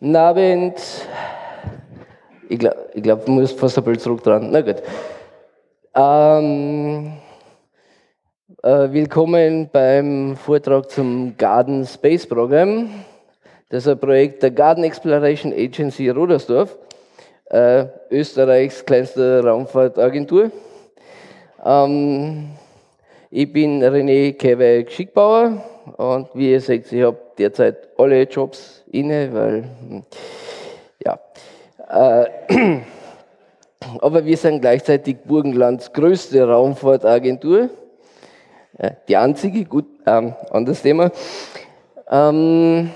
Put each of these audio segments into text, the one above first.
Guten Abend. Ich glaube, ich glaub, du musst fast ein bisschen zurück dran. Na gut. Ähm, äh, willkommen beim Vortrag zum Garden Space Program. Das ist ein Projekt der Garden Exploration Agency Rudersdorf, äh, Österreichs kleinste Raumfahrtagentur. Ähm, ich bin René Kewe Schickbauer und wie ihr seht, ich habe derzeit alle Jobs inne, weil, hm, ja. Äh, aber wir sind gleichzeitig Burgenlands größte Raumfahrtagentur. Äh, die einzige, gut, ähm, anderes Thema. Ähm,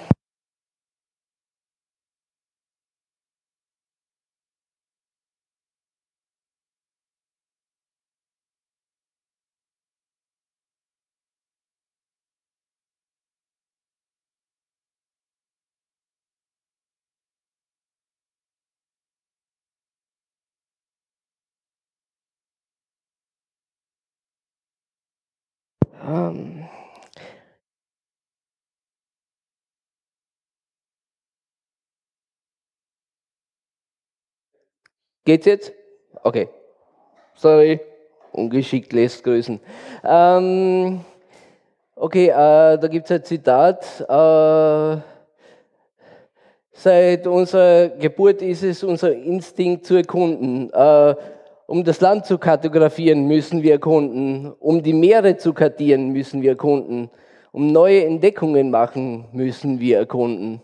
geht's jetzt? Okay. Sorry, ungeschickt lässt grüßen. Ähm, okay, äh, da gibt es ein Zitat. Äh, seit unserer Geburt ist es unser Instinkt zu erkunden. Äh, um das Land zu kartografieren, müssen wir erkunden. Um die Meere zu kartieren, müssen wir erkunden. Um neue Entdeckungen machen, müssen wir erkunden.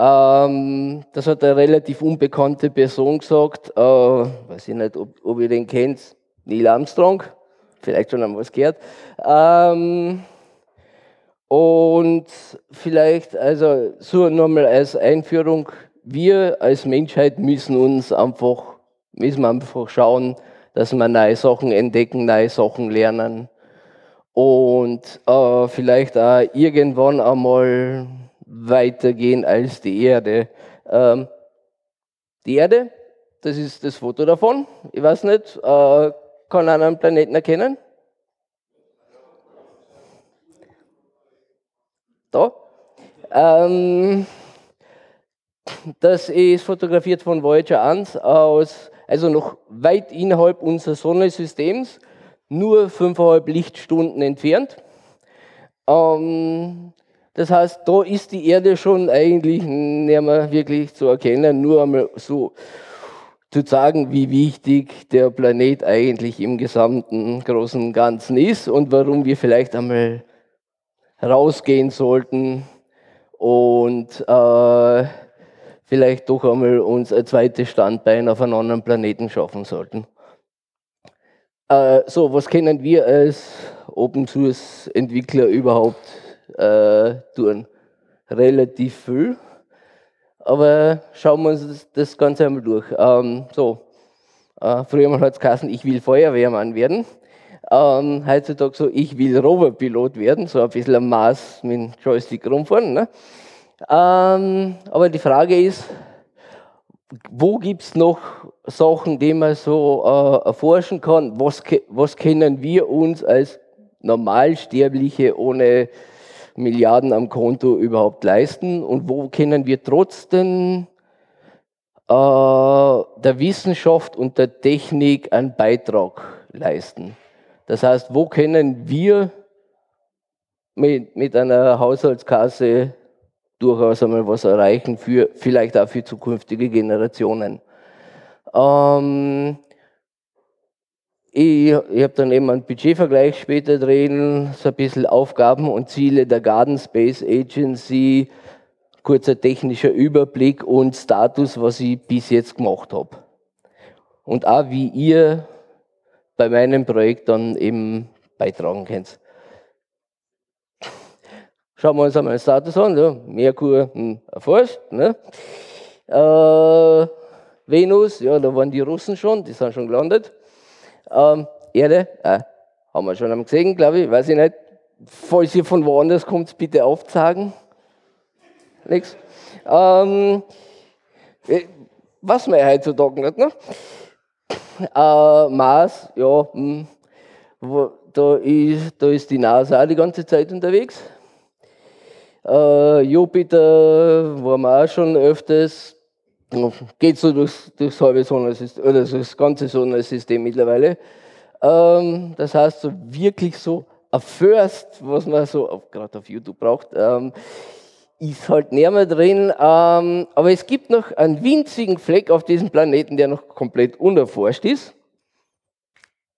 Ähm, das hat eine relativ unbekannte Person gesagt. Äh, weiß ich nicht, ob, ob ihr den kennt. Neil Armstrong. Vielleicht schon einmal was gehört. Ähm, und vielleicht, also so nochmal als Einführung, wir als Menschheit müssen uns einfach müssen einfach schauen, dass wir neue Sachen entdecken, neue Sachen lernen und äh, vielleicht auch irgendwann einmal weitergehen als die Erde. Ähm, die Erde, das ist das Foto davon. Ich weiß nicht, äh, kann einer einen Planeten erkennen? Da. Ähm, das ist fotografiert von Voyager 1 aus also noch weit innerhalb unseres Sonnensystems, nur fünfeinhalb Lichtstunden entfernt. Ähm, das heißt, da ist die Erde schon eigentlich nicht mehr wirklich zu erkennen, nur einmal so zu sagen, wie wichtig der Planet eigentlich im gesamten großen Ganzen ist und warum wir vielleicht einmal rausgehen sollten und äh, vielleicht doch einmal uns ein zweites Standbein auf einem anderen Planeten schaffen sollten. Äh, so, was können wir als Open Source Entwickler überhaupt äh, tun? Relativ viel. Aber schauen wir uns das, Ganze einmal durch. Ähm, so, äh, früher hat es geheißen, ich will Feuerwehrmann werden. Ähm, heutzutage so, ich will Roverpilot werden, so ein bisschen am Maß mit dem Joystick rumfahren. Ne? Ähm, aber die Frage ist, wo gibt es noch Sachen, die man so äh, erforschen kann? Was, was können wir uns als Normalsterbliche ohne Milliarden am Konto überhaupt leisten? Und wo können wir trotzdem äh, der Wissenschaft und der Technik einen Beitrag leisten? Das heißt, wo können wir mit, mit einer Haushaltskasse durchaus einmal was erreichen, für, vielleicht auch für zukünftige Generationen. Ähm, ich, ich habe dann eben einen Budgetvergleich später drin, so ein bisschen Aufgaben und Ziele der Garden Space Agency, kurzer technischer Überblick und Status, was ich bis jetzt gemacht habe. Und auch wie ihr bei meinem Projekt dann eben beitragen könnt. Schauen wir uns einmal den Status an. Ja. Merkur hm, erforscht. Ne? Äh, Venus, ja, da waren die Russen schon, die sind schon gelandet. Ähm, Erde, äh, haben wir schon gesehen, glaube ich, weiß ich nicht. Falls ihr von woanders kommt, bitte aufzeigen. Nix. Ähm, äh, was man heutzutage nicht, ne? Äh, Mars, ja, mh, hm, wo, da, ist, da ist die NASA auch die ganze Zeit unterwegs. Äh, Jupiter waren wir auch schon öfters. Geht so durchs, durchs halbe Sonnensystem, oder das ganze Sonnensystem mittlerweile. Ähm, das heißt, so wirklich so ein First, was man so gerade auf YouTube braucht, ähm, ist halt näher mehr drin. Ähm, aber es gibt noch einen winzigen Fleck auf diesem Planeten, der noch komplett unerforscht ist.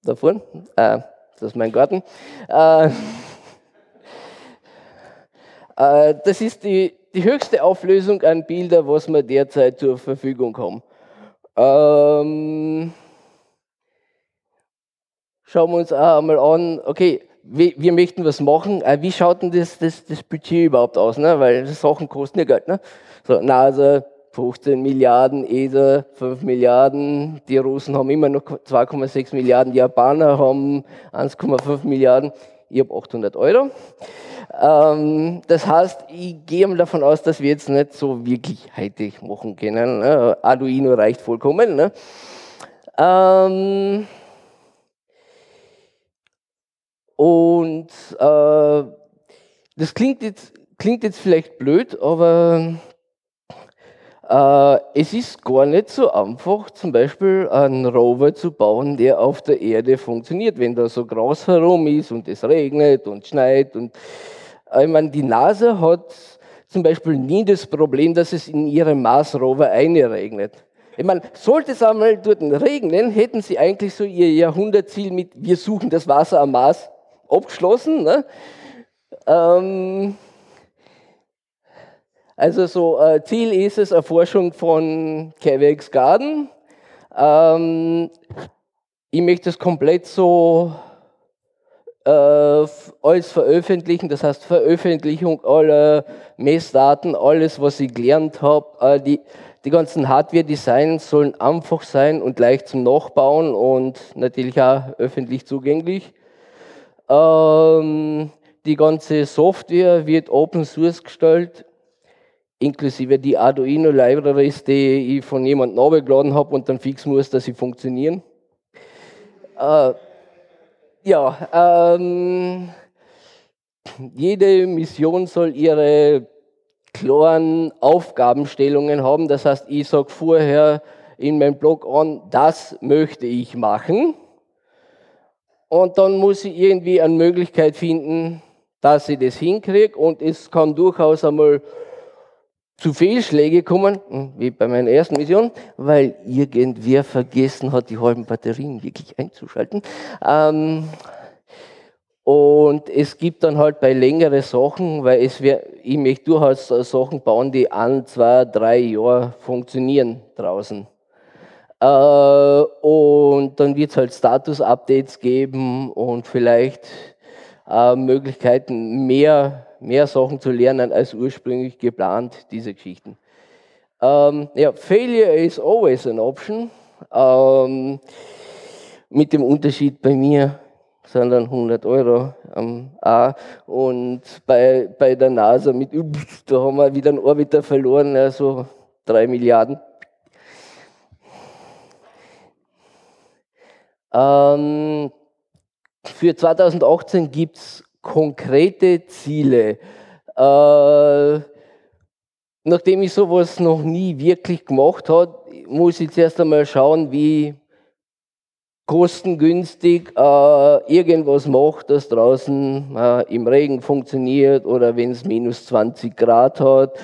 Da vorne, äh, das ist mein Garten. Äh, äh, das ist die, die höchste Auflösung an Bilder, was wir derzeit zur Verfügung haben. Ähm, schauen wir uns auch einmal an, okay, wir, wir möchten was machen, äh, wie schaut denn das, das, das Budget überhaupt aus? Ne? Weil Sachen kosten ja Geld. Ne? So, NASA, 15 Milliarden, ESA 5 Milliarden, die Russen haben immer noch 2,6 Milliarden, die Japaner haben 1,5 Milliarden, ich habe 800 Euro. Ähm, das heißt, ich gehe mal davon aus, dass wir jetzt nicht so wirklich Hightech machen können. Ne? Arduino reicht vollkommen. Ne? Ähm, und äh, das klingt jetzt, klingt jetzt vielleicht blöd, aber es ist gar nicht so einfach, zum Beispiel einen Rover zu bauen, der auf der Erde funktioniert, wenn da so Gras herum ist und es regnet und schneit. Und, äh, ich meine, die NASA hat zum Beispiel nie das Problem, dass es in ihrem Mars Rover einregnet. Ich meine, sollte es einmal dort regnen, hätten sie eigentlich so ihr Jahrhundertziel mit Wir suchen das Wasser am Mars abgeschlossen. Ne? Ähm, also so äh, Ziel ist es Erforschung von Cavex Garden. Ähm, ich möchte es komplett so äh, alles veröffentlichen, das heißt Veröffentlichung aller Messdaten, alles, was ich gelernt habe, äh, die, die ganzen Hardware-Designs sollen einfach sein und leicht zum Nachbauen und natürlich auch öffentlich zugänglich. Ähm, die ganze Software wird Open Source gestellt, inklusive die Arduino Libraries, die ich von jemandem runtergeladen habe und dann fix muss, dass sie funktionieren. Äh, ja, ähm, jede Mission soll ihre klaren Aufgabenstellungen haben. Das heißt, ich sage vorher in meinem Blog an, das möchte ich machen. Und dann muss ich irgendwie eine Möglichkeit finden, dass ich das hinkriege. Und es kann durchaus einmal zu Fehlschläge kommen, hm, wie bei meiner ersten Mission, weil irgendwer vergessen hat, die halben Batterien wirklich einzuschalten. Ähm, und es gibt dann halt bei längeren Sachen, weil es wär, ich möchte durchaus Sachen bauen, die ein, zwei, drei Jahre funktionieren draußen. Äh, und dann wird es halt Status-Updates geben und vielleicht äh, Möglichkeiten, mehr, mehr Sachen zu lernen als ursprünglich geplant, diese Geschichten. Ähm, ja, Failure is always an option. Ähm, mit dem Unterschied bei mir sind dann 100 Euro am A und bei, bei der NASA mit, da haben wir wieder einen Orbiter verloren, also 3 Milliarden. Ähm, für 2018 gibt es konkrete Ziele. Äh, nachdem ich sowas noch nie wirklich gemacht habe, muss ich zuerst einmal schauen, wie kostengünstig äh, irgendwas macht, das draußen äh, im Regen funktioniert oder wenn es minus 20 Grad hat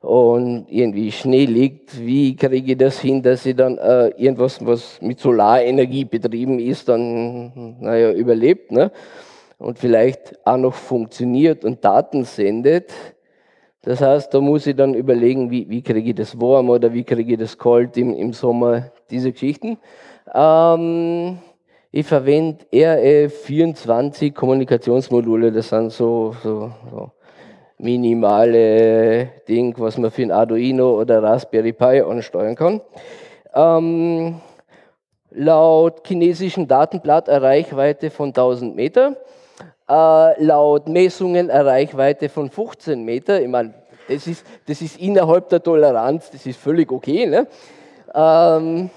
und irgendwie Schnee liegt, wie kriege ich das hin, dass ich dann äh, irgendwas, was mit Solarenergie betrieben ist, dann naja, überlebt ne? Und vielleicht auch noch funktioniert und Daten sendet. Das heißt, da muss ich dann überlegen, wie, wie kriege ich das warm oder wie kriege ich das kalt im, im Sommer, diese Geschichten. Ähm, ich verwende RF24 Kommunikationsmodule, das sind so, so, so minimale Ding, was man für ein Arduino oder Raspberry Pi ansteuern kann. Ähm, laut chinesischen Datenblatt eine Reichweite von 1000 Meter. Äh, laut Messungen eine Reichweite von 15 Meter. Ich meine, das ist, das ist innerhalb der Toleranz, das ist völlig okay. Ne? Ähm,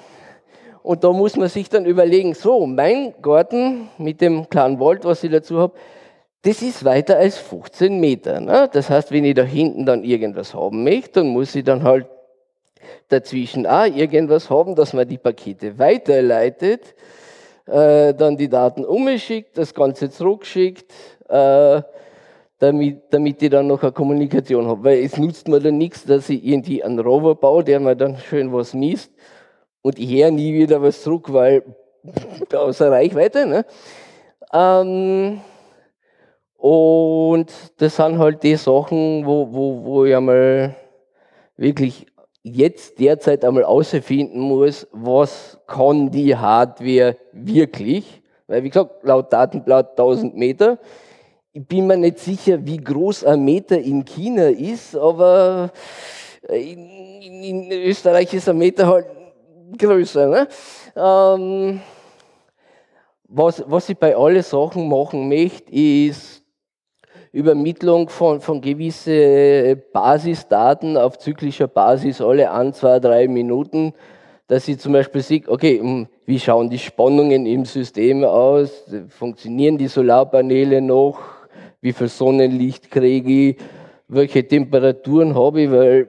und da muss man sich dann überlegen, so, mein Garten mit dem kleinen Wald, was ich dazu habe, das ist weiter als 15 Meter. Ne? Das heißt, wenn ich da hinten dann irgendwas haben möchte, dann muss ich dann halt dazwischen auch irgendwas haben, dass man die Pakete weiterleitet, äh, dann die Daten umschickt, das Ganze zurückschickt, äh, damit, damit ich dann noch eine Kommunikation habe. Weil es nutzt mir dann nichts, dass ich irgendwie einen Rover baue, der mir dann schön was misst und ich höre nie wieder was zurück, weil außer Reichweite. Ne? Ähm, und das sind halt die Sachen, wo, wo, wo ich einmal wirklich jetzt derzeit einmal außerfinden muss, was kann die Hardware wirklich. Weil, wie gesagt, laut Datenblatt 1000 Meter. Ich bin mir nicht sicher, wie groß ein Meter in China ist, aber in, in Österreich ist ein Meter halt größer. Ne? Ähm, was, was ich bei allen Sachen machen möchte, ist Übermittlung von, von gewissen Basisdaten auf zyklischer Basis alle ein, zwei, drei Minuten, dass ich zum Beispiel sehe, okay, hm, wie schauen die Spannungen im System aus, funktionieren die Solarpaneele noch, wie viel Sonnenlicht kriege ich, welche Temperaturen habe ich, weil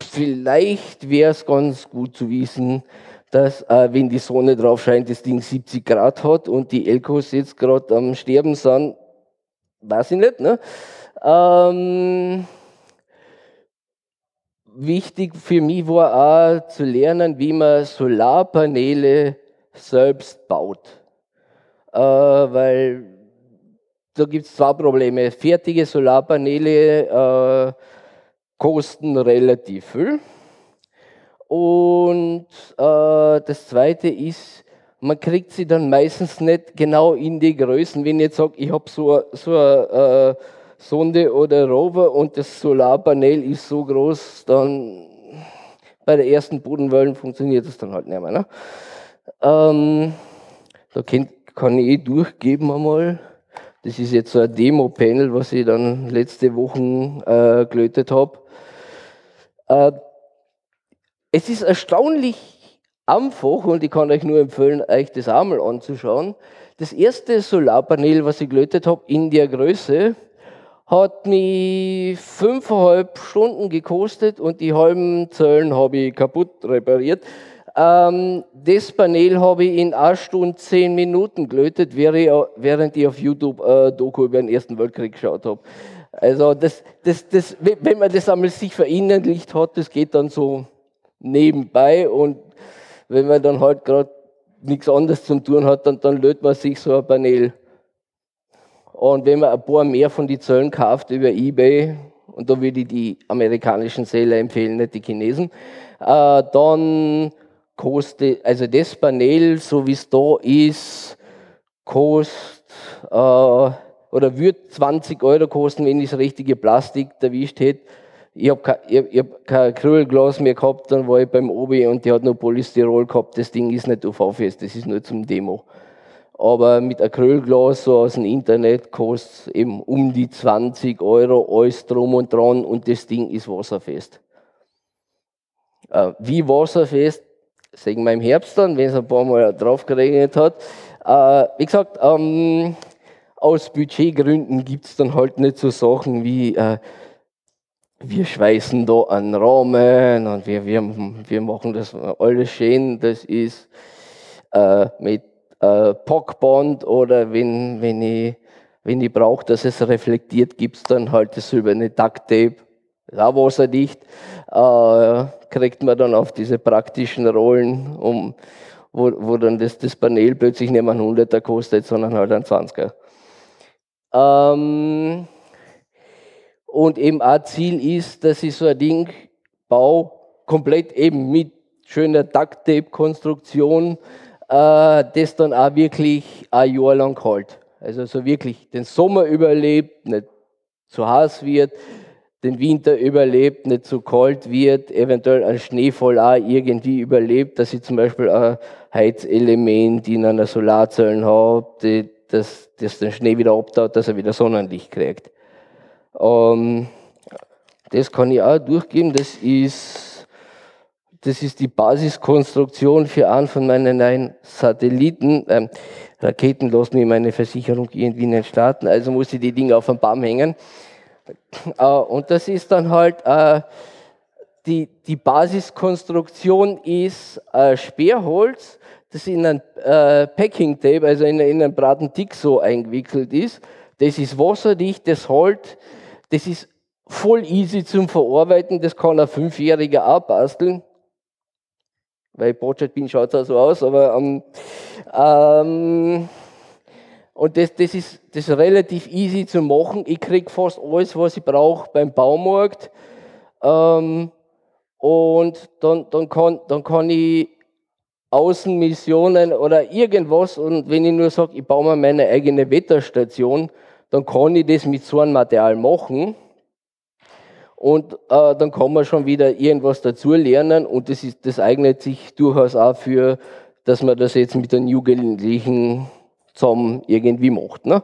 vielleicht wäre es ganz gut zu wissen, dass äh, wenn die Sonne drauf scheint, das Ding 70 Grad hat und die Elkos jetzt gerade am Sterben sind, weiß ich nicht. Ne? Ähm, wichtig für mich war auch zu lernen, wie man Solarpaneele selbst baut. Äh, weil da gibt es zwei Probleme. Fertige Solarpaneele äh, kosten relativ viel. Und äh, das Zweite ist, man kriegt sie dann meistens nicht genau in die Größen. Wenn ich jetzt sage, ich habe so, so eine äh, Sonde oder Rover und das Solarpanel ist so groß, dann bei der ersten Bodenwellen funktioniert das dann halt nicht mehr. Ne? Ähm, da kann, kann ich eh durchgeben einmal. Das ist jetzt so ein Demo-Panel, was ich dann letzte Woche äh, gelötet habe. Äh, es ist erstaunlich einfach und ich kann euch nur empfehlen, euch das einmal anzuschauen. Das erste Solarpanel, was ich gelötet habe, in der Größe, hat mich fünfeinhalb Stunden gekostet und die halben Zellen habe ich kaputt repariert. Ähm, das Panel habe ich in 1 Stunde 10 Minuten gelötet, während ich auf YouTube äh, Doku über den Ersten Weltkrieg geschaut habe. Also das, das, das, wenn man das einmal sich verinnerlicht hat, das geht dann so nebenbei und wenn man dann halt gerade nichts anderes zum tun hat, dann, dann löt man sich so ein Panel. Und wenn man ein paar mehr von den Zöllen kauft über Ebay, und da würde ich die amerikanischen Seller empfehlen, nicht die Chinesen, äh, dann kostet, also das Panel, so wie es da ist, kostet, äh, oder würde 20 Euro kosten, wenn ich das richtige Plastik erwischt hätte ich habe kein, ich, hab kein Acrylglas mehr gehabt, dann war ich beim Obi und der hat nur Polystyrol gehabt. Das Ding ist nicht UV-fest, das ist nur zum Demo. Aber mit Acrylglas so aus dem Internet kostet es eben um die 20 Euro, alles drum und dran und das Ding ist wasserfest. Äh, wie wasserfest, sehen wir im Herbst dann, wenn es ein paar Mal drauf geregnet hat. Äh, wie gesagt, ähm, aus Budgetgründen gibt es dann halt nicht so Sachen wie äh, wir schweißen da einen Rahmen und wir, wir, wir machen das alles schön. Das ist äh, mit äh, Pockband oder wenn, wenn ich, wenn ich brauche, dass es reflektiert, gibt es dann halt das silberne Ducktape. Das ist auch wasserdicht. Äh, kriegt man dann auf diese praktischen Rollen, um, wo, wo dann das, das Panel plötzlich nicht mehr ein 100er kostet, sondern halt ein 20er. Ähm, und eben auch Ziel ist, dass ich so ein Ding baue, komplett eben mit schöner Duct-Tape-Konstruktion, äh, das dann auch wirklich ein Jahr lang hält. Also so wirklich den Sommer überlebt, nicht zu heiß wird, den Winter überlebt, nicht zu kalt wird, eventuell ein Schneefall auch irgendwie überlebt, dass ich zum Beispiel ein Heizelement in einer Solarzelle habe, das, das den Schnee wieder abtaut, dass er wieder Sonnenlicht kriegt. Ähm, das kann ich auch durchgeben. Das ist das ist die Basiskonstruktion für einen von meinen neuen Satelliten. Ähm, Raketen lassen mir meine Versicherung irgendwie nicht starten, also muss ich die Dinge auf den Baum hängen. Äh, und das ist dann halt, äh, die, die Basiskonstruktion ist äh, Sperrholz, das in ein äh, Packing Tape, also in, in einen braten Tick so eingewickelt ist. Das ist wasserdicht, das Holz, das ist voll easy zum Verarbeiten, das kann ein Fünfjähriger auch basteln. Weil ich Botschafт bin, schaut es auch so aus, aber ähm, ähm, und das, das, ist, das ist relativ easy zu machen. Ich kriege fast alles, was ich brauche beim Baumarkt. Ähm, und dann, dann, kann, dann kann ich Außenmissionen oder irgendwas und wenn ich nur sage, ich baue mir meine eigene Wetterstation, dann kann ich das mit so einem Material machen und äh, dann kann man schon wieder irgendwas dazu lernen und das, ist, das eignet sich durchaus auch für, dass man das jetzt mit den Jugendlichen zusammen irgendwie macht. Ne?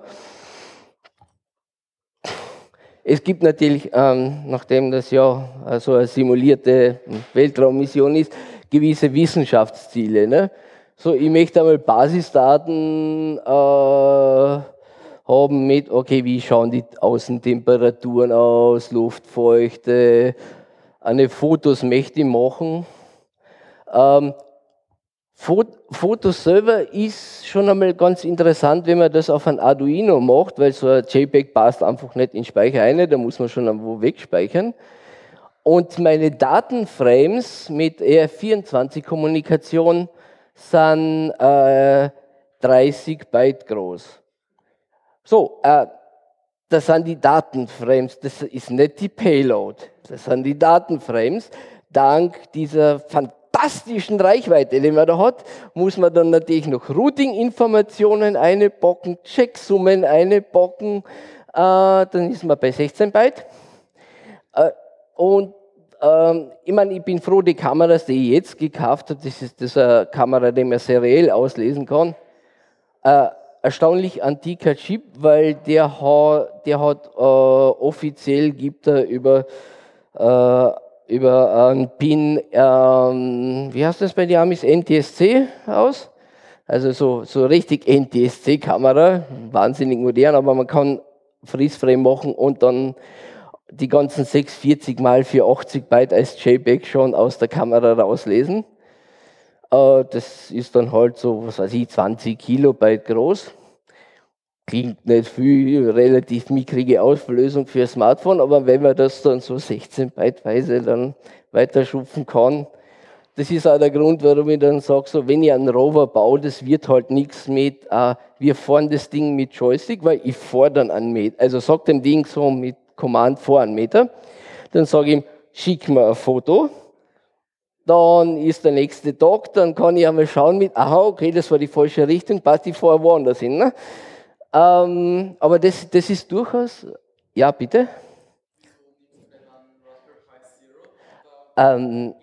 Es gibt natürlich, ähm, nachdem das ja so eine simulierte Weltraummission ist, gewisse Wissenschaftsziele. Ne? So, ich möchte einmal Basisdaten äh, haben mit, okay, wie schauen die Außentemperaturen aus, Luftfeuchte, eine Fotos möchte ich machen. Ähm, Fotos selber ist schon einmal ganz interessant, wenn man das auf ein Arduino macht, weil so ein JPEG passt einfach nicht in den Speicher rein, da muss man schon irgendwo wegspeichern. Und meine Datenframes mit ER24-Kommunikation sind äh, 30 Byte groß. So, äh, das sind die Datenframes, das ist nicht die Payload, das sind die Datenframes. Dank dieser fantastischen Reichweite, die man da hat, muss man dann natürlich noch Routing-Informationen einpacken, Checksummen einpacken, äh, dann ist man bei 16 Byte. Äh, und ähm, ich meine, ich bin froh, die Kameras, die ich jetzt gekauft habe, das ist, das eine Kamera, die man seriell auslesen kann. Äh, erstaunlich antiker Chip, weil der hat, der hat äh, offiziell gibt er über, äh, über einen PIN, ähm, wie heißt das bei den Amis, NTSC aus? Also so, so richtig NTSC-Kamera, wahnsinnig modern, aber man kann Freeze-Frame machen und dann die ganzen 640 mal 480 Byte als JPEG schon aus der Kamera rauslesen. Äh, das ist dann halt so, was weiß ich, 20 Kilobyte groß. Klingt nicht viel, relativ mickrige Auflösung für ein Smartphone, aber wenn man das dann so 16 Byteweise dann weiterschupfen kann, das ist auch der Grund, warum ich dann sage, so, wenn ich einen Rover baue, das wird halt nichts mit, äh, wir fahren das Ding mit Joystick, weil ich fahre dann einen Meter. Also sag dem Ding so mit Command vor einen Meter. Dann sage ich ihm, schick mir ein Foto. Dann ist der nächste Tag, dann kann ich einmal schauen mit, aha, okay, das war die falsche Richtung, passt die vorher woanders hin. Ne? Ähm, aber das, das ist durchaus, ja bitte. Ähm,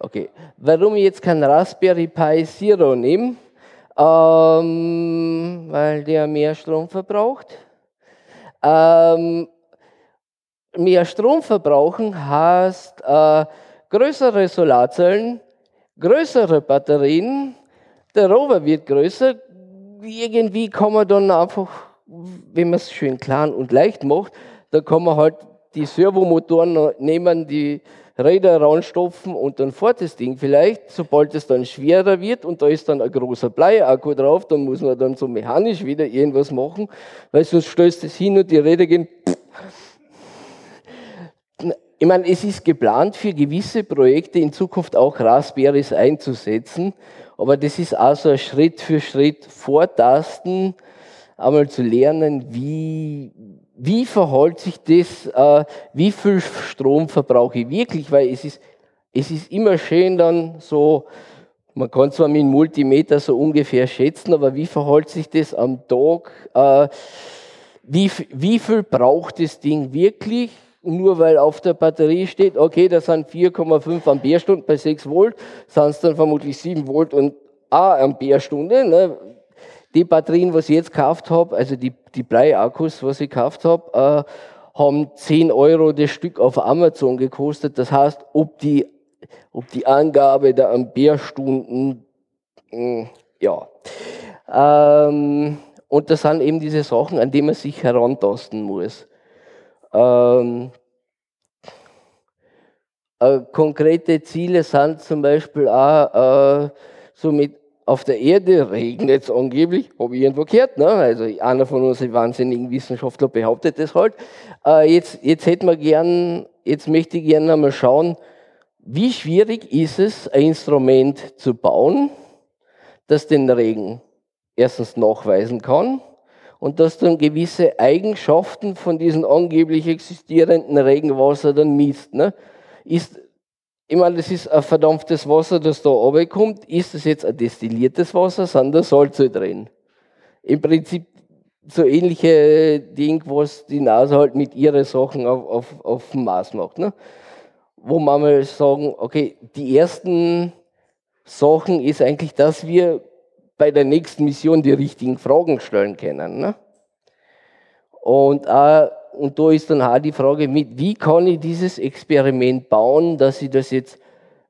okay, warum ich jetzt kein Raspberry Pi Zero nehme, ähm, weil der mehr Strom verbraucht. Ähm, mehr Strom verbrauchen heißt äh, größere Solarzellen, größere Batterien, der Rover wird größer. Irgendwie kann man dann einfach, wenn man es schön klein und leicht macht, da kann man halt die Servomotoren nehmen, die Räder ranstopfen und dann fährt das Ding vielleicht. Sobald es dann schwerer wird und da ist dann ein großer Bleiakku drauf, dann muss man dann so mechanisch wieder irgendwas machen, weil sonst stößt es hin und die Räder gehen. Ich meine, es ist geplant für gewisse Projekte in Zukunft auch Raspberries einzusetzen, aber das ist also Schritt für Schritt vortasten, einmal zu lernen, wie, wie verhält sich das, äh, wie viel Strom verbrauche ich wirklich, weil es ist, es ist immer schön dann so, man kann zwar mit Multimeter so ungefähr schätzen, aber wie verhält sich das am Tag, äh, wie, wie viel braucht das Ding wirklich, nur weil auf der Batterie steht, okay, das sind 4,5 Ampere-Stunden bei 6 Volt, sind es dann vermutlich 7 Volt und 1 Ampere-Stunde, ne? die Batterien, was ich jetzt gekauft habe, also die, die Bleiakkus, was ich gekauft habe, äh, haben 10 Euro das Stück auf Amazon gekostet. Das heißt, ob die, ob die Angabe der Amperestunden, hm, ja. Ähm, und das sind eben diese Sachen, an die man sich herantasten muss. Ähm, äh, konkrete Ziele sind zum Beispiel auch äh, so mit auf der Erde regnet es angeblich, habe ich irgendwo gehört, ne? also einer von unseren wahnsinnigen Wissenschaftler behauptet das halt. Äh, jetzt, jetzt hätten wir gern, jetzt möchte ich gerne einmal schauen, wie schwierig ist es, ein Instrument zu bauen, das den Regen erstens nachweisen kann und das dann gewisse Eigenschaften von diesem angeblich existierenden Regenwasser dann misst. Ne? Ist ich meine, das ist ein verdampftes Wasser, das da kommt. Ist das jetzt ein destilliertes Wasser? Sind da Salze drin? Im Prinzip so ähnliche Ding, was die NASA halt mit ihren Sachen auf, auf, auf dem Mars macht. Ne? Wo man mal sagen, okay, die ersten Sachen ist eigentlich, dass wir bei der nächsten Mission die richtigen Fragen stellen können. Ne? Und auch und da ist dann auch die Frage mit, wie kann ich dieses Experiment bauen, dass ich das jetzt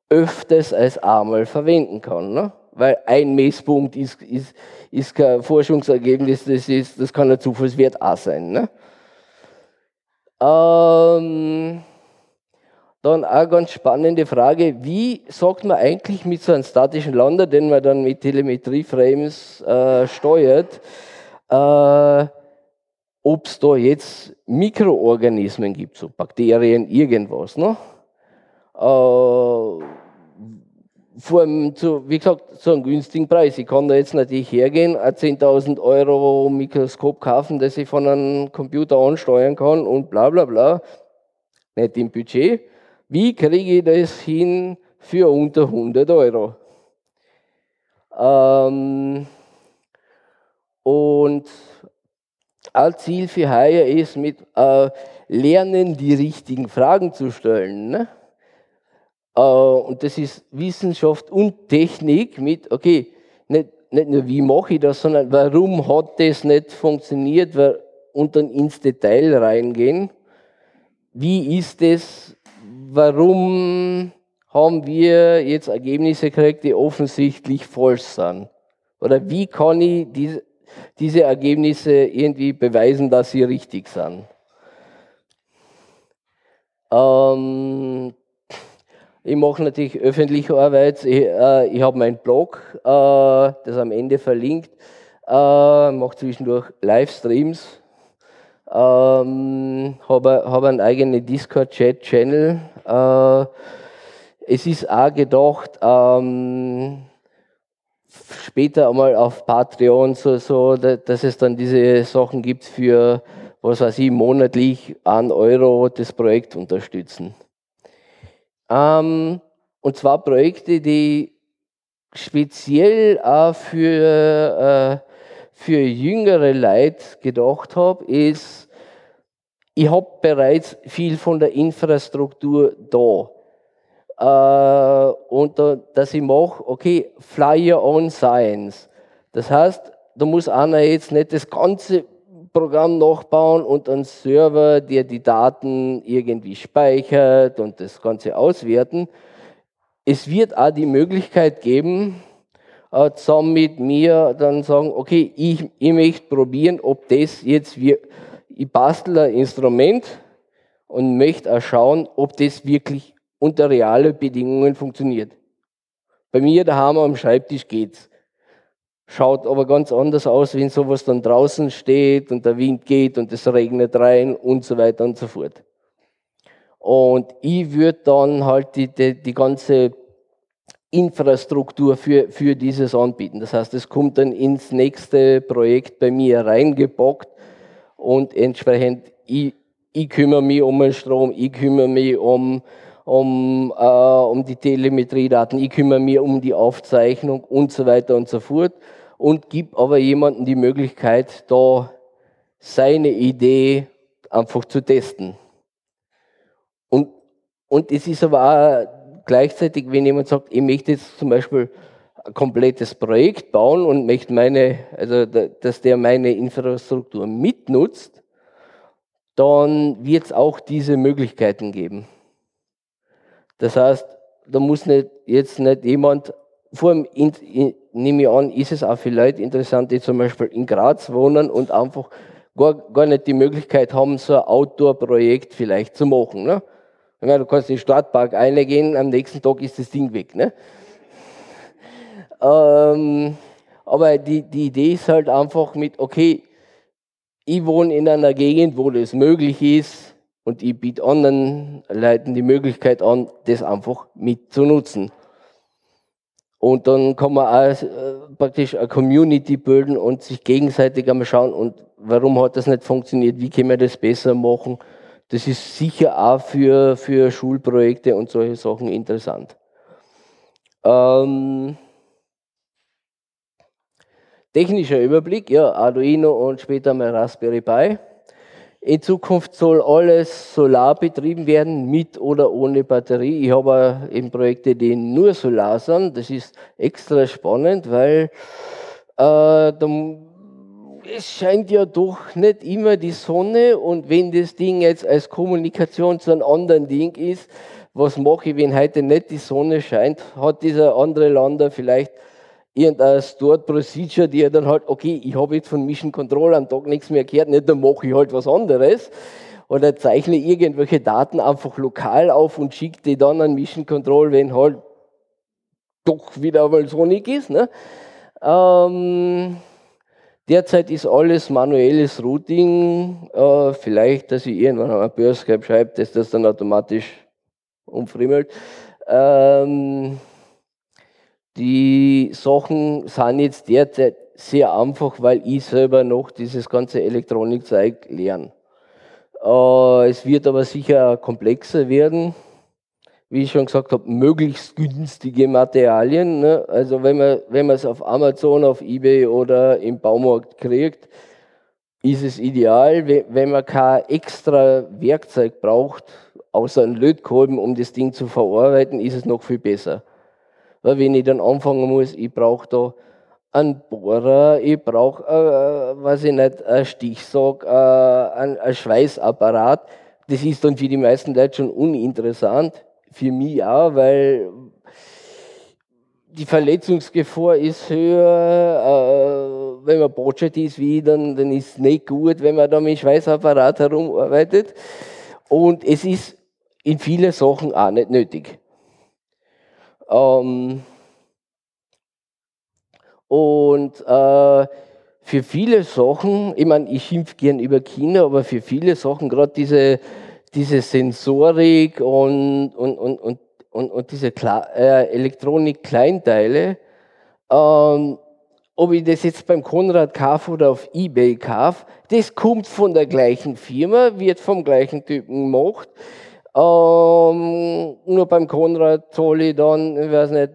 öfters als einmal verwenden kann. Ne? Weil ein Messpunkt ist, ist, ist kein Forschungsergebnis, das, ist, das kann ein Zufallswert auch sein. Ne? Ähm, dann auch ganz spannende Frage, wie sagt man eigentlich mit so einem statischen Lander, den man dann mit Telemetrieframes äh, steuert, äh, ob es da jetzt Mikroorganismen gibt, so Bakterien, irgendwas. Ne? Äh, vor einem, zu, wie gesagt, zu einem günstigen Preis. Ich kann da jetzt natürlich hergehen, ein 10.000 Euro Mikroskop kaufen, das ich von einem Computer ansteuern kann und bla bla bla. Nicht im Budget. Wie kriege ich das hin für unter 100 Euro? Ähm, und ein Ziel für heuer ist, mit äh, Lernen die richtigen Fragen zu stellen. Ne? Äh, und das ist Wissenschaft und Technik mit, okay, nicht, nicht nur wie mache ich das, sondern warum hat das nicht funktioniert und dann ins Detail reingehen. Wie ist das? Warum haben wir jetzt Ergebnisse gekriegt, die offensichtlich falsch sind? Oder wie kann ich diese, diese Ergebnisse irgendwie beweisen, dass sie richtig sind. Ähm, ich mache natürlich öffentliche Arbeit. Ich, äh, ich habe meinen Blog, äh, das am Ende verlinkt, äh, mache zwischendurch Livestreams, ähm, habe hab einen eigenen Discord-Chat-Channel. Äh, es ist auch gedacht, ähm, später einmal auf Patreon so, so, dass es dann diese Sachen gibt für, was weiß ich, monatlich ein Euro das Projekt unterstützen. Ähm, und zwar Projekte, die speziell auch für, äh, für jüngere Leute gedacht habe, ist, ich habe bereits viel von der Infrastruktur da äh, und da, dass ich mache, okay, fly your own science. Das heißt, da muss einer jetzt nicht das ganze Programm nachbauen und einen Server, der die Daten irgendwie speichert und das Ganze auswerten. Es wird auch die Möglichkeit geben, äh, zusammen mit mir dann sagen, okay, ich, ich möchte probieren, ob das jetzt, wir, ich bastel ein Instrument und möchte auch schauen, ob das wirklich unter realen Bedingungen funktioniert. Bei mir daheim am Schreibtisch geht's. Schaut aber ganz anders aus, wenn sowas dann draußen steht und der Wind geht und es regnet rein und so weiter und so fort. Und ich würde dann halt die, die, die ganze Infrastruktur für, für dieses anbieten. Das heißt, es kommt dann ins nächste Projekt bei mir reingepackt und entsprechend ich, ich kümmere mich um den Strom, ich kümmere mich um um, äh, um die Telemetriedaten, ich kümmere mich um die Aufzeichnung und so weiter und so fort und gebe aber jemandem die Möglichkeit, da seine Idee einfach zu testen. Und, und es ist aber auch gleichzeitig, wenn jemand sagt, ich möchte jetzt zum Beispiel komplettes Projekt bauen und möchte meine, also dass der meine Infrastruktur mitnutzt, dann wird es auch diese Möglichkeiten geben. Das heißt, da muss nicht, jetzt nicht jemand, vor allem in, in, nehme ich an, ist es auch für Leute interessant, die zum Beispiel in Graz wohnen und einfach gar, gar nicht die Möglichkeit haben, so ein Outdoor-Projekt vielleicht zu machen. Ne? Du kannst in den Stadtpark reingehen, am nächsten Tag ist das Ding weg. Ne? Ähm, aber die, die Idee ist halt einfach mit, okay, ich wohne in einer Gegend, wo das möglich ist und ich biete anderen Leuten die Möglichkeit an, das einfach mitzunutzen. Und dann kann man auch äh, praktisch eine Community bilden und sich gegenseitig einmal schauen, und warum hat das nicht funktioniert, wie können wir das besser machen. Das ist sicher auch für, für Schulprojekte und solche Sachen interessant. Ähm, technischer Überblick, ja, Arduino und später mal Raspberry Pi. In Zukunft soll alles solar betrieben werden, mit oder ohne Batterie. Ich habe eben Projekte, die nur Solar sind. Das ist extra spannend, weil äh, es scheint ja doch nicht immer die Sonne und wenn das Ding jetzt als Kommunikation zu einem anderen Ding ist, was mache ich, wenn heute nicht die Sonne scheint? Hat dieser andere Lander vielleicht irgendeine Stored Procedure, die er dann halt, okay, ich habe jetzt von Mission Control am Tag nichts mehr gehört, nicht, dann mache ich halt was anderes. Oder zeichne irgendwelche Daten einfach lokal auf und schicke die dann an Mission Control, wenn halt doch wieder einmal so nicht ist. Ne? Ähm, derzeit ist alles manuelles Routing. Äh, vielleicht, dass ich irgendwann am Börse schreibe, dass das dann automatisch umfrimmelt. Ähm, die Sachen sind jetzt derzeit sehr einfach, weil ich selber noch dieses ganze Elektronikzeug lerne. Äh, es wird aber sicher komplexer werden. Wie ich schon gesagt habe, möglichst günstige Materialien. Ne? Also wenn man, wenn es auf Amazon, auf Ebay oder im Baumarkt kriegt, ist es ideal. Wenn man kein extra Werkzeug braucht, außer einen Lötkolben, um das Ding zu verarbeiten, ist es noch viel besser. Weil wenn ich dann anfangen muss, ich brauche da einen Bohrer, ich brauche, äh, weiß ich nicht, einen Stichsack, äh, einen, einen Schweißapparat. Das ist dann für die meisten Leute schon uninteressant. Für mich auch, weil die Verletzungsgefahr ist höher. Äh, wenn man botschert ist wie dann, dann ist es nicht gut, wenn man da mit Schweißapparat herumarbeitet. Und es ist in vielen Sachen auch nicht nötig. Ähm, und äh, für viele Sachen, ich meine, ich schimpfe gern über Kinder, aber für viele Sachen, gerade diese, diese Sensorik und, und, und, und, und, und diese Kla äh, Elektronik-Kleinteile, ähm, ob ich das jetzt beim Konrad kaufe oder auf Ebay kaufe, das kommt von der gleichen Firma, wird vom gleichen Typen gemacht. Ähm, nur beim Konrad zahle ich dann, ich weiß nicht,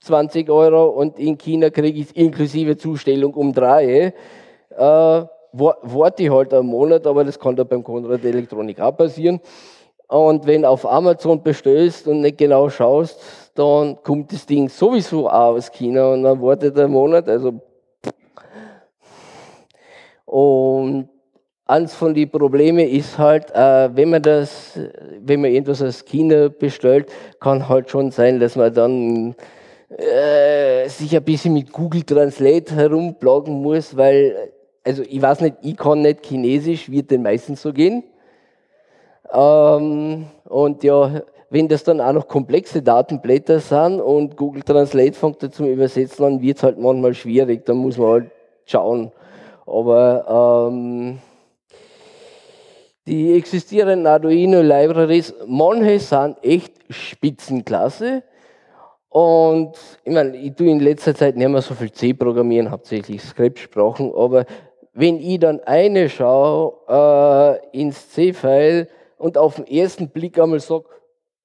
20 Euro und in China kriege ich inklusive Zustellung um drei. Äh, warte ich halt einen Monat, aber das kann da beim Konrad Elektronik auch passieren. Und wenn auf Amazon bestellst und nicht genau schaust, dann kommt das Ding sowieso auch aus China und dann wartet ein Monat. Also und eins von den Problemen ist halt, äh, wenn man das, wenn man irgendwas als China bestellt, kann halt schon sein, dass man dann äh, sich ein bisschen mit Google Translate herumplagen muss, weil, also ich weiß nicht, ich kann nicht Chinesisch, wird den meisten so gehen. Ähm, und ja, wenn das dann auch noch komplexe Datenblätter sind und Google Translate fängt da zum Übersetzen an, wird es halt manchmal schwierig, dann muss man halt schauen. Aber ähm, die existierenden Arduino Libraries, manche sind echt Spitzenklasse. Und ich meine, ich tue in letzter Zeit nicht mehr so viel C programmieren, hauptsächlich Skriptsprachen, aber wenn ich dann eine schaue äh, ins C-File und auf den ersten Blick einmal sage,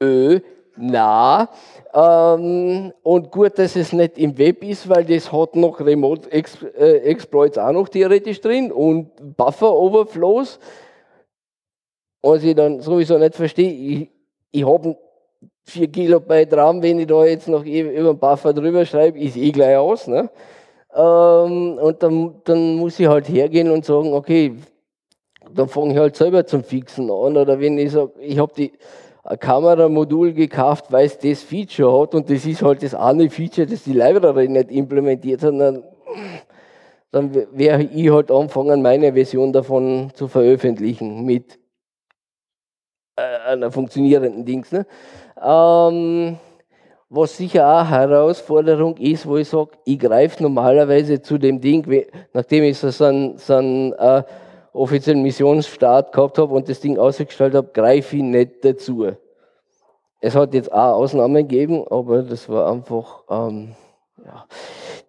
öh, na, ähm, und gut, dass es nicht im Web ist, weil das hat noch Remote äh, Exploits auch noch theoretisch drin und Buffer Overflows was ich dann sowieso nicht verstehe, ich, ich habe 4 Kilobyte RAM, wenn ich da jetzt noch über einen Buffer drüber schreibe, ist eh gleich aus. Ne? Ähm, und dann, dann muss ich halt hergehen und sagen, okay, dann fange ich halt selber zum Fixen an. Oder wenn ich sage, ich habe ein Kameramodul gekauft, weil es das Feature hat und das ist halt das eine Feature, das die Library nicht implementiert hat, dann, dann werde ich halt anfangen, meine Version davon zu veröffentlichen mit einer funktionierenden Dings. Ne? Ähm, was sicher auch eine Herausforderung ist, wo ich sage, ich greife normalerweise zu dem Ding, nachdem ich so einen, so einen äh, offiziellen Missionsstart gehabt habe und das Ding ausgestellt habe, greife ich nicht dazu. Es hat jetzt auch Ausnahmen gegeben, aber das war einfach, ähm, ja,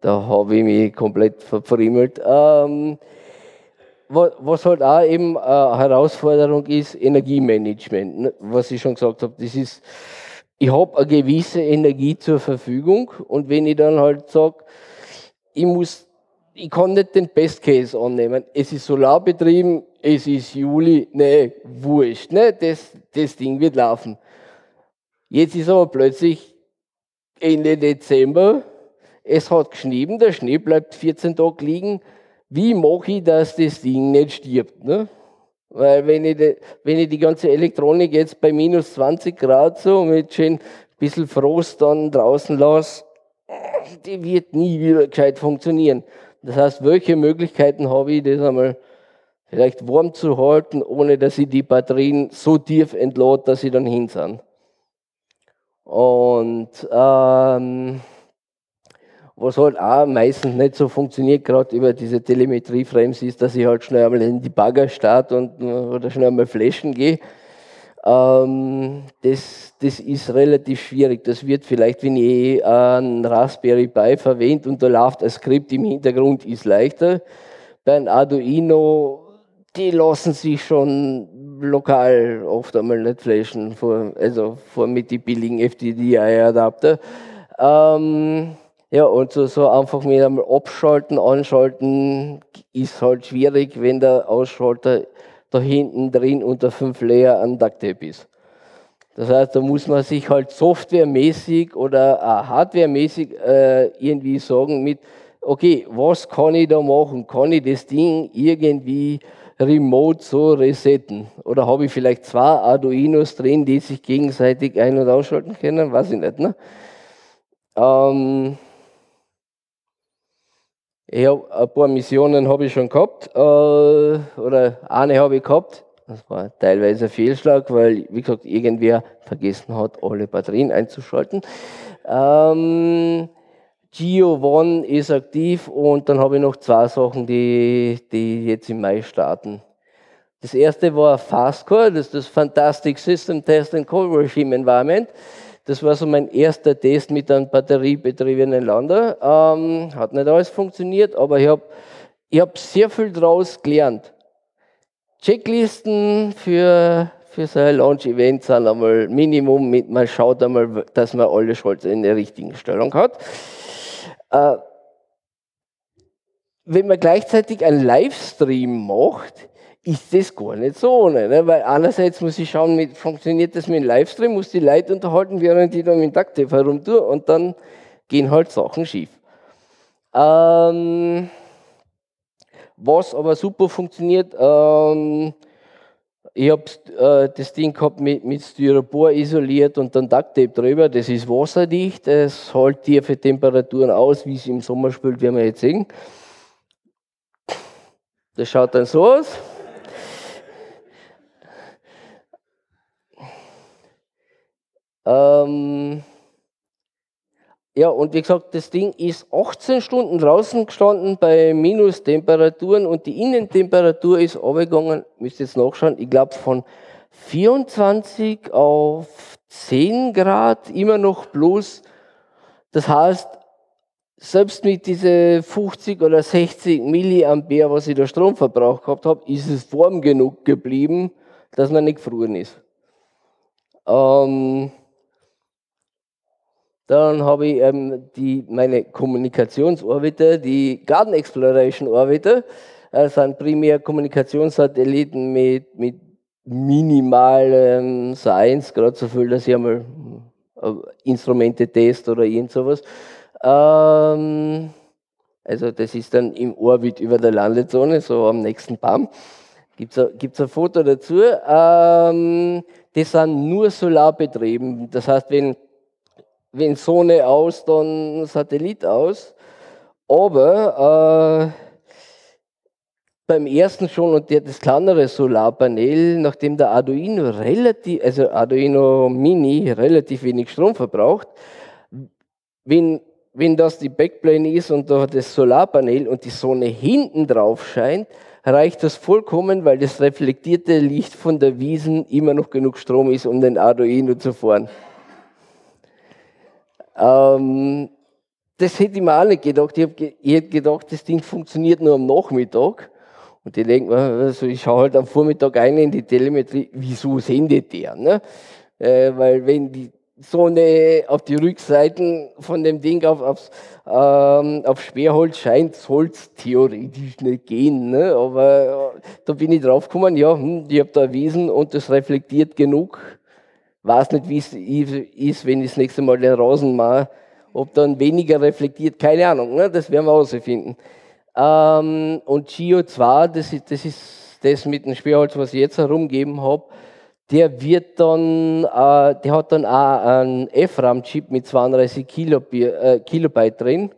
da habe ich mich komplett verfriemelt. Ähm, was halt auch eben eine Herausforderung ist, Energiemanagement. Ne? Was ich schon gesagt habe, das ist, ich habe eine gewisse Energie zur Verfügung und wenn ich dann halt sage, ich muss, ich kann nicht den Best Case annehmen. Es ist solarbetrieben, es ist Juli, nee, wurscht, ne? das, das Ding wird laufen. Jetzt ist aber plötzlich Ende Dezember, es hat geschnitten, der Schnee bleibt 14 Tage liegen. Wie mache ich, dass das Ding nicht stirbt? Ne? Weil wenn ich, die, wenn ich die ganze Elektronik jetzt bei minus 20 Grad so mit schön ein bisschen Frost dann draußen lasse, die wird nie wieder gescheit funktionieren. Das heißt, welche Möglichkeiten habe ich, das einmal vielleicht warm zu halten, ohne dass ich die Batterien so tief entlade, dass sie dann hin sind. Und ähm, was halt auch meistens nicht so funktioniert, gerade über diese Telemetrie-Frames, ist, dass ich halt schnell einmal in die Bagger starte und oder schnell einmal flashen gehe. Ähm, das, das ist relativ schwierig. Das wird vielleicht, wenn ich einen Raspberry Pi verwendet und da läuft ein Skript im Hintergrund, ist leichter. Bei einem Arduino, die lassen sich schon lokal oft einmal nicht flashen, vor, also vor mit den billigen FTDI-Adapter. Ähm, ja, und so, so einfach mit einmal abschalten, anschalten ist halt schwierig, wenn der Ausschalter da hinten drin unter fünf Layer an Ducktape ist. Das heißt, da muss man sich halt softwaremäßig oder hardwaremäßig äh, irgendwie sagen mit, okay, was kann ich da machen? Kann ich das Ding irgendwie remote so resetten? Oder habe ich vielleicht zwei Arduinos drin, die sich gegenseitig ein- und ausschalten können? Weiß ich nicht. Ne? Ähm, ich habe ein paar Missionen habe ich schon gehabt, äh, oder eine habe ich gehabt. Das war teilweise ein Fehlschlag, weil, wie gesagt, irgendwer vergessen hat, alle Batterien einzuschalten. Ähm, Geo One ist aktiv und dann habe ich noch zwei Sachen, die, die jetzt im Mai starten. Das erste war Fastcore, das ist das Fantastic System Test and Call Regime Environment. Das war so mein erster Test mit einem batteriebetriebenen Lander. Ähm, hat nicht alles funktioniert, aber ich habe ich hab sehr viel daraus gelernt. Checklisten für, für so ein Launch-Event sind einmal Minimum, mit, man schaut einmal, dass man alle Schalter in der richtigen Stellung hat. Äh, wenn man gleichzeitig einen Livestream macht, ist das gar nicht so ohne. Ne? Weil einerseits muss ich schauen, mit, funktioniert das mit dem Livestream, muss die Leute unterhalten, während die da mit dem Ducktape herumtue und dann gehen halt Sachen schief. Ähm, was aber super funktioniert, ähm, ich habe äh, das Ding gehabt mit, mit Styropor isoliert und dann Ducktape drüber. Das ist wasserdicht, es hält tiefe Temperaturen aus, wie es im Sommer spielt, werden wir jetzt sehen. Das schaut dann so aus. Ähm, ja, und wie gesagt, das Ding ist 18 Stunden draußen gestanden bei Minustemperaturen und die Innentemperatur ist runtergegangen, müsst ihr jetzt nachschauen, ich glaube von 24 auf 10 Grad, immer noch bloß. Das heißt, selbst mit diese 50 oder 60 Milliampere, was ich da Stromverbrauch gehabt habe, ist es warm genug geblieben, dass man nicht gefroren ist. Ähm, dann habe ich ähm, die, meine Kommunikationsorbiter, die Garden Exploration Orbiter. Das sind primär Kommunikationssatelliten mit, mit minimalem Science, gerade so viel, dass ich einmal äh, Instrumente test oder irgend sowas. Ähm, also das ist dann im Orbit über der Landezone, so am nächsten Baum Gibt es ein Foto dazu? Ähm, die sind nur solarbetrieben. Das heißt, wenn, wenn Sonne aus, dann Satellit aus. Aber äh, beim ersten schon und der, das kleinere Solarpanel, nachdem der Arduino relativ, also Arduino Mini relativ wenig Strom verbraucht, wenn, wenn das die Backplane ist und da das Solarpanel und die Sonne hinten drauf scheint, reicht das vollkommen, weil das reflektierte Licht von der Wiesen immer noch genug Strom ist, um den Arduino zu fahren. Ähm, das hätte ich mir auch nicht gedacht. Ich hätte gedacht, das Ding funktioniert nur am Nachmittag. Und die denken, also ich schaue halt am Vormittag ein in die Telemetrie, wieso sendet der? Ne? Äh, weil wenn die Sonne auf die Rückseiten von dem Ding auf, aufs, ähm, auf Sperrholz scheint, soll es theoretisch nicht gehen. Ne? Aber äh, da bin ich drauf gekommen, ja, hm, ich habe da erwiesen und das reflektiert genug. Weiß nicht, wie es ist, wenn ich das nächste Mal den Rasen mache, ob dann weniger reflektiert, keine Ahnung, ne? das werden wir herausfinden. Ähm, und Gio 2, das ist, das ist das mit dem Sperrholz, was ich jetzt herumgeben habe, der wird dann, äh, der hat dann auch einen FRAM-Chip mit 32 Kilobit, äh, Kilobyte drin.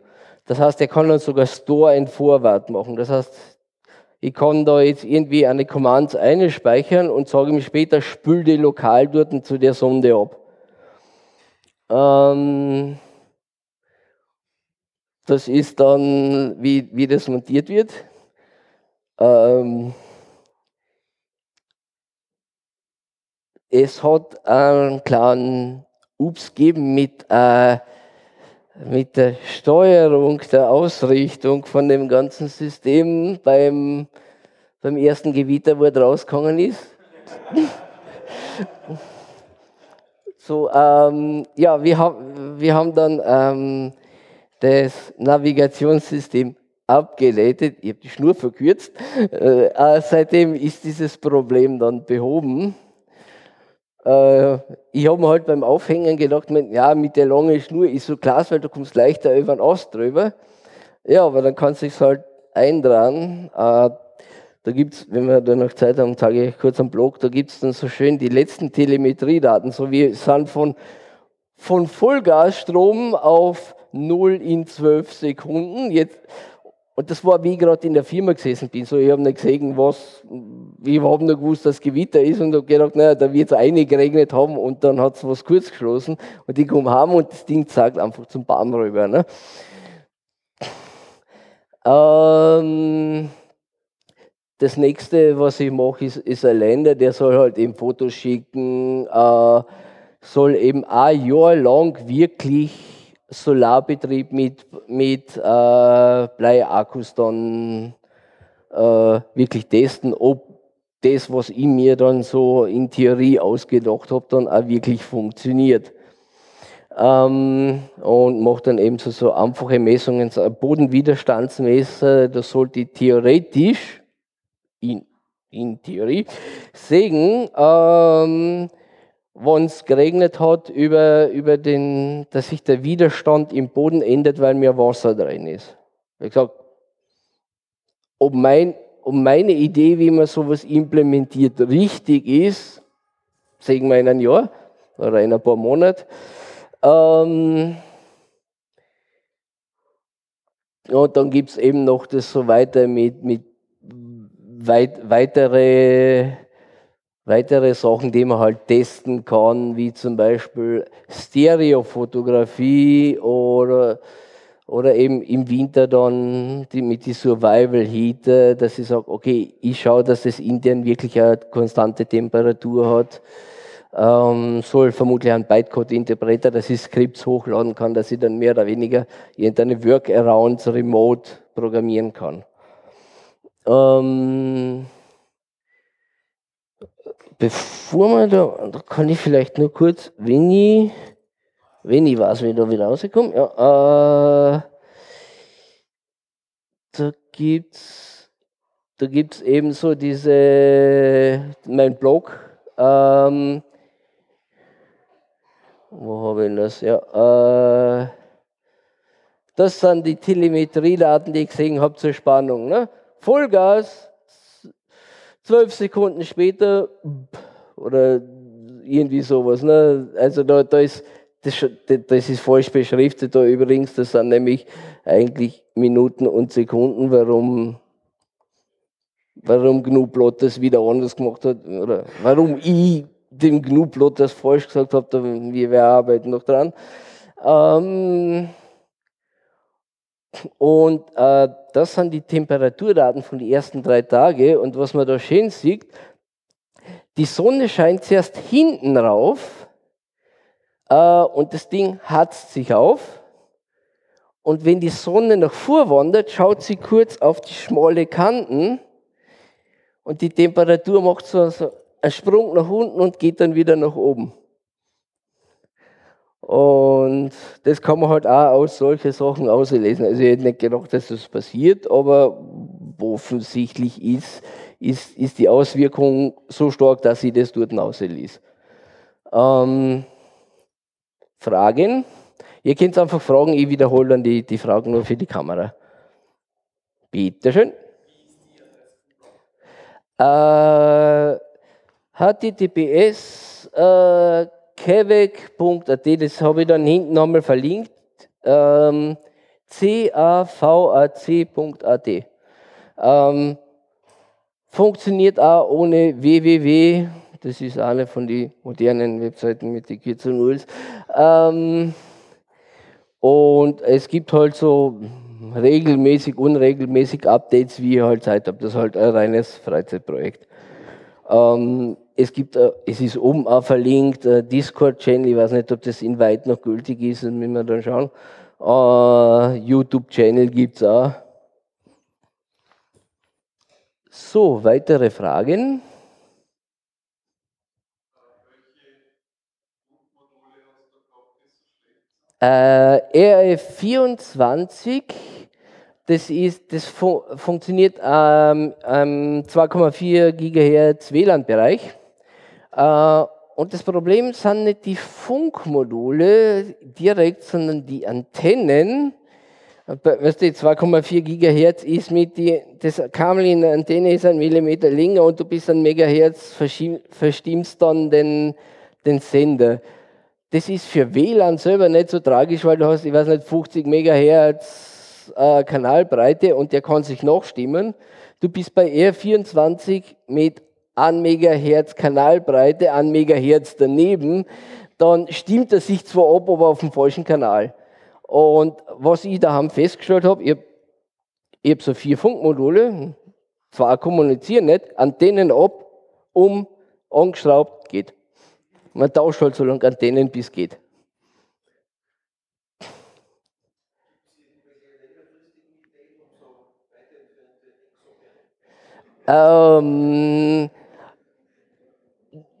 Das heißt, der kann dann sogar Store and Forward machen. Das heißt, ich kann da jetzt irgendwie eine Commands einspeichern und sage mir später, spül die lokal dort zu der Sonde ab. Ähm, das ist dann, wie, wie das montiert wird. Ähm, es hat einen kleinen Ups gegeben mit, äh, mit der Steuerung, der Ausrichtung von dem ganzen System beim, beim ersten Gewitter, wo er rausgegangen ist. so, ähm, ja, wir, haben wir haben dann ähm, das Navigationssystem abgeleitet. Ich habe die Schnur verkürzt. Äh, äh, seitdem ist dieses Problem dann behoben. Äh, ich habe mir halt beim Aufhängen gedacht, ja, mit der langen Schnur ist so klasse, weil du kommst leichter über den Ast drüber. Ja, aber dann kannst du es halt eintragen. Äh, da gibt's, wenn wir da noch Zeit haben, sage ich kurz am Blog, da gibt's dann so schön die letzten Telemetriedaten, so wie sind von, von Vollgasstrom auf 0 in 12 Sekunden. Jetzt, und das war, wie ich gerade in der Firma gesessen bin. So, ich habe nicht gesehen, was, ich habe nur gewusst, dass Gewitter ist und habe gedacht, naja, da wird es einig geregnet haben und dann hat es was kurz geschlossen und ich komme heim und das Ding zeigt einfach zum Baum rüber. Ne? Ähm, das nächste, was ich mache, ist, ist ein Länder, der soll halt eben Fotos schicken, äh, soll eben ein Jahr lang wirklich Solarbetrieb mit, mit äh, Bleiakkus dann äh, wirklich testen, ob das, was ich mir dann so in Theorie ausgedacht habe, dann auch wirklich funktioniert. Ähm, und mache dann eben so, so einfache Messungen, so Bodenwiderstandsmesser, das sollte theoretisch, in, in Theorie, sehen, ähm, wenn es geregnet hat, über, über den, dass sich der Widerstand im Boden ändert, weil mehr Wasser drin ist. Ich gesagt, ob, mein, ob meine Idee, wie man sowas implementiert, richtig ist, sehen wir in einem Jahr oder in ein paar Monaten. Ähm, und dann gibt es eben noch das so weiter mit, mit weit, weitere weitere Sachen, die man halt testen kann, wie zum Beispiel Stereofotografie oder, oder eben im Winter dann die, mit die Survival Heat, dass ich sage, okay, ich schaue, dass es intern wirklich eine konstante Temperatur hat. Ähm, soll vermutlich ein Bytecode-Interpreter, dass ich Skripts hochladen kann, dass ich dann mehr oder weniger irgendeine Workarounds remote programmieren kann. Ähm, bevor wir da, da kann ich vielleicht nur kurz, wenn ich, wenn ich weiß, wie ich da wieder rauskomme, ja, äh, da gibt's, da gibt's eben so diese, mein Blog, ähm, wo habe ich das? Ja, äh, das sind die Telemetriedaten, die ich gesehen habe zur Spannung. Ne? Vollgas Zwölf Sekunden später oder irgendwie sowas. Ne? Also da, da ist das, das ist falsch beschriftet da übrigens. Das sind nämlich eigentlich Minuten und Sekunden, warum, warum Gnuplot das wieder anders gemacht hat oder warum ich dem Gnuplot das falsch gesagt habe. Wir, wir arbeiten noch dran. Ähm, und äh, das sind die Temperaturdaten von den ersten drei Tagen. Und was man da schön sieht, die Sonne scheint zuerst hinten rauf äh, und das Ding hatzt sich auf. Und wenn die Sonne nach vorwandert, schaut sie kurz auf die schmale Kanten und die Temperatur macht so einen Sprung nach unten und geht dann wieder nach oben. Und das kann man halt auch aus solchen Sachen auslesen. Also ich hätte nicht gedacht, dass das passiert, aber offensichtlich ist, ist, ist die Auswirkung so stark, dass ich das dort auslese. Ähm, Fragen? Ihr könnt einfach fragen, ich wiederhole dann die, die Fragen nur für die Kamera. Bitte schön. Äh, HTTPS äh, kevec.at, das habe ich dann hinten nochmal verlinkt. Ähm, cavac.at. Ähm, funktioniert auch ohne www. Das ist eine von den modernen Webseiten mit den Kürzel Nulls. Ähm, und es gibt halt so regelmäßig, unregelmäßig Updates, wie ich halt Zeit habe. Das ist halt ein reines Freizeitprojekt. Ähm, es gibt, äh, es ist oben auch verlinkt, äh, Discord-Channel, ich weiß nicht, ob das in weit noch gültig ist, das müssen wir dann schauen. Äh, YouTube-Channel gibt es auch. So, weitere Fragen? Äh, RF24 das, ist, das fu funktioniert am ähm, 2,4 GHz WLAN-Bereich. Äh, und das Problem sind nicht die Funkmodule direkt, sondern die Antennen. Weißt du, 2,4 Gigahertz ist mit die, das Kabel in der Antenne ist ein Millimeter länger und du bist ein Megahertz, verstimmst dann den, den Sender. Das ist für WLAN selber nicht so tragisch, weil du hast, ich weiß nicht, 50 Megahertz äh, Kanalbreite und der kann sich noch stimmen. Du bist bei R24 mit 1 Megahertz Kanalbreite, 1 Megahertz daneben, dann stimmt er sich zwar ab, aber auf dem falschen Kanal. Und was ich daheim festgestellt habe, ich habe hab so vier Funkmodule, zwar kommunizieren nicht, Antennen ab, um, angeschraubt, geht. Man tauscht halt so lange Antennen, bis geht. Ähm,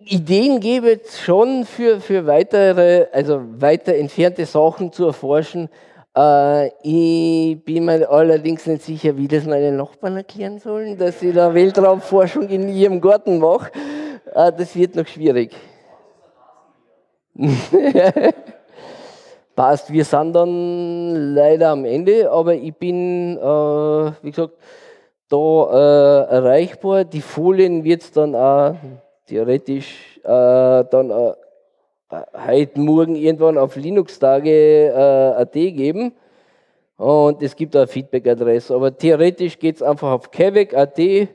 Ideen gäbe es schon für, für weitere, also weiter entfernte Sachen zu erforschen. Äh, ich bin mir allerdings nicht sicher, wie das meine Nachbarn erklären sollen, dass ich da Weltraumforschung in ihrem Garten mache. Äh, das wird noch schwierig. Passt, wir sind dann leider am Ende, aber ich bin, äh, wie gesagt, da äh, erreichbar. Die Folien wird es dann auch theoretisch äh, dann äh, heute Morgen irgendwann auf Linux-Tage.at äh, geben. Und es gibt eine Feedback-Adresse. Aber theoretisch geht es einfach auf kevec.at. Äh,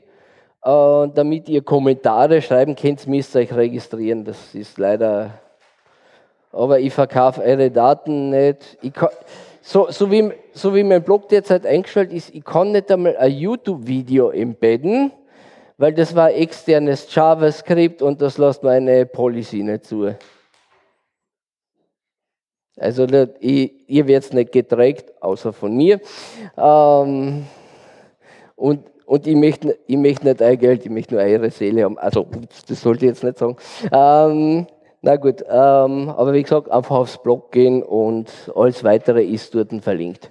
damit ihr Kommentare schreiben könnt, müsst ihr euch registrieren. Das ist leider. Aber ich verkaufe eure Daten nicht. Ich kann, so, so, wie, so wie mein Blog derzeit eingestellt ist, ich kann nicht einmal ein YouTube-Video embedden, weil das war externes JavaScript und das lässt meine Policy nicht zu. Also ich, ihr werdet nicht getrackt, außer von mir. Ähm, und, und ich möchte, ich möchte nicht euer Geld, ich möchte nur eure Seele haben. Also, das sollte ich jetzt nicht sagen. Ähm, na gut, ähm, aber wie gesagt, einfach aufs Blog gehen und alles weitere ist dort verlinkt.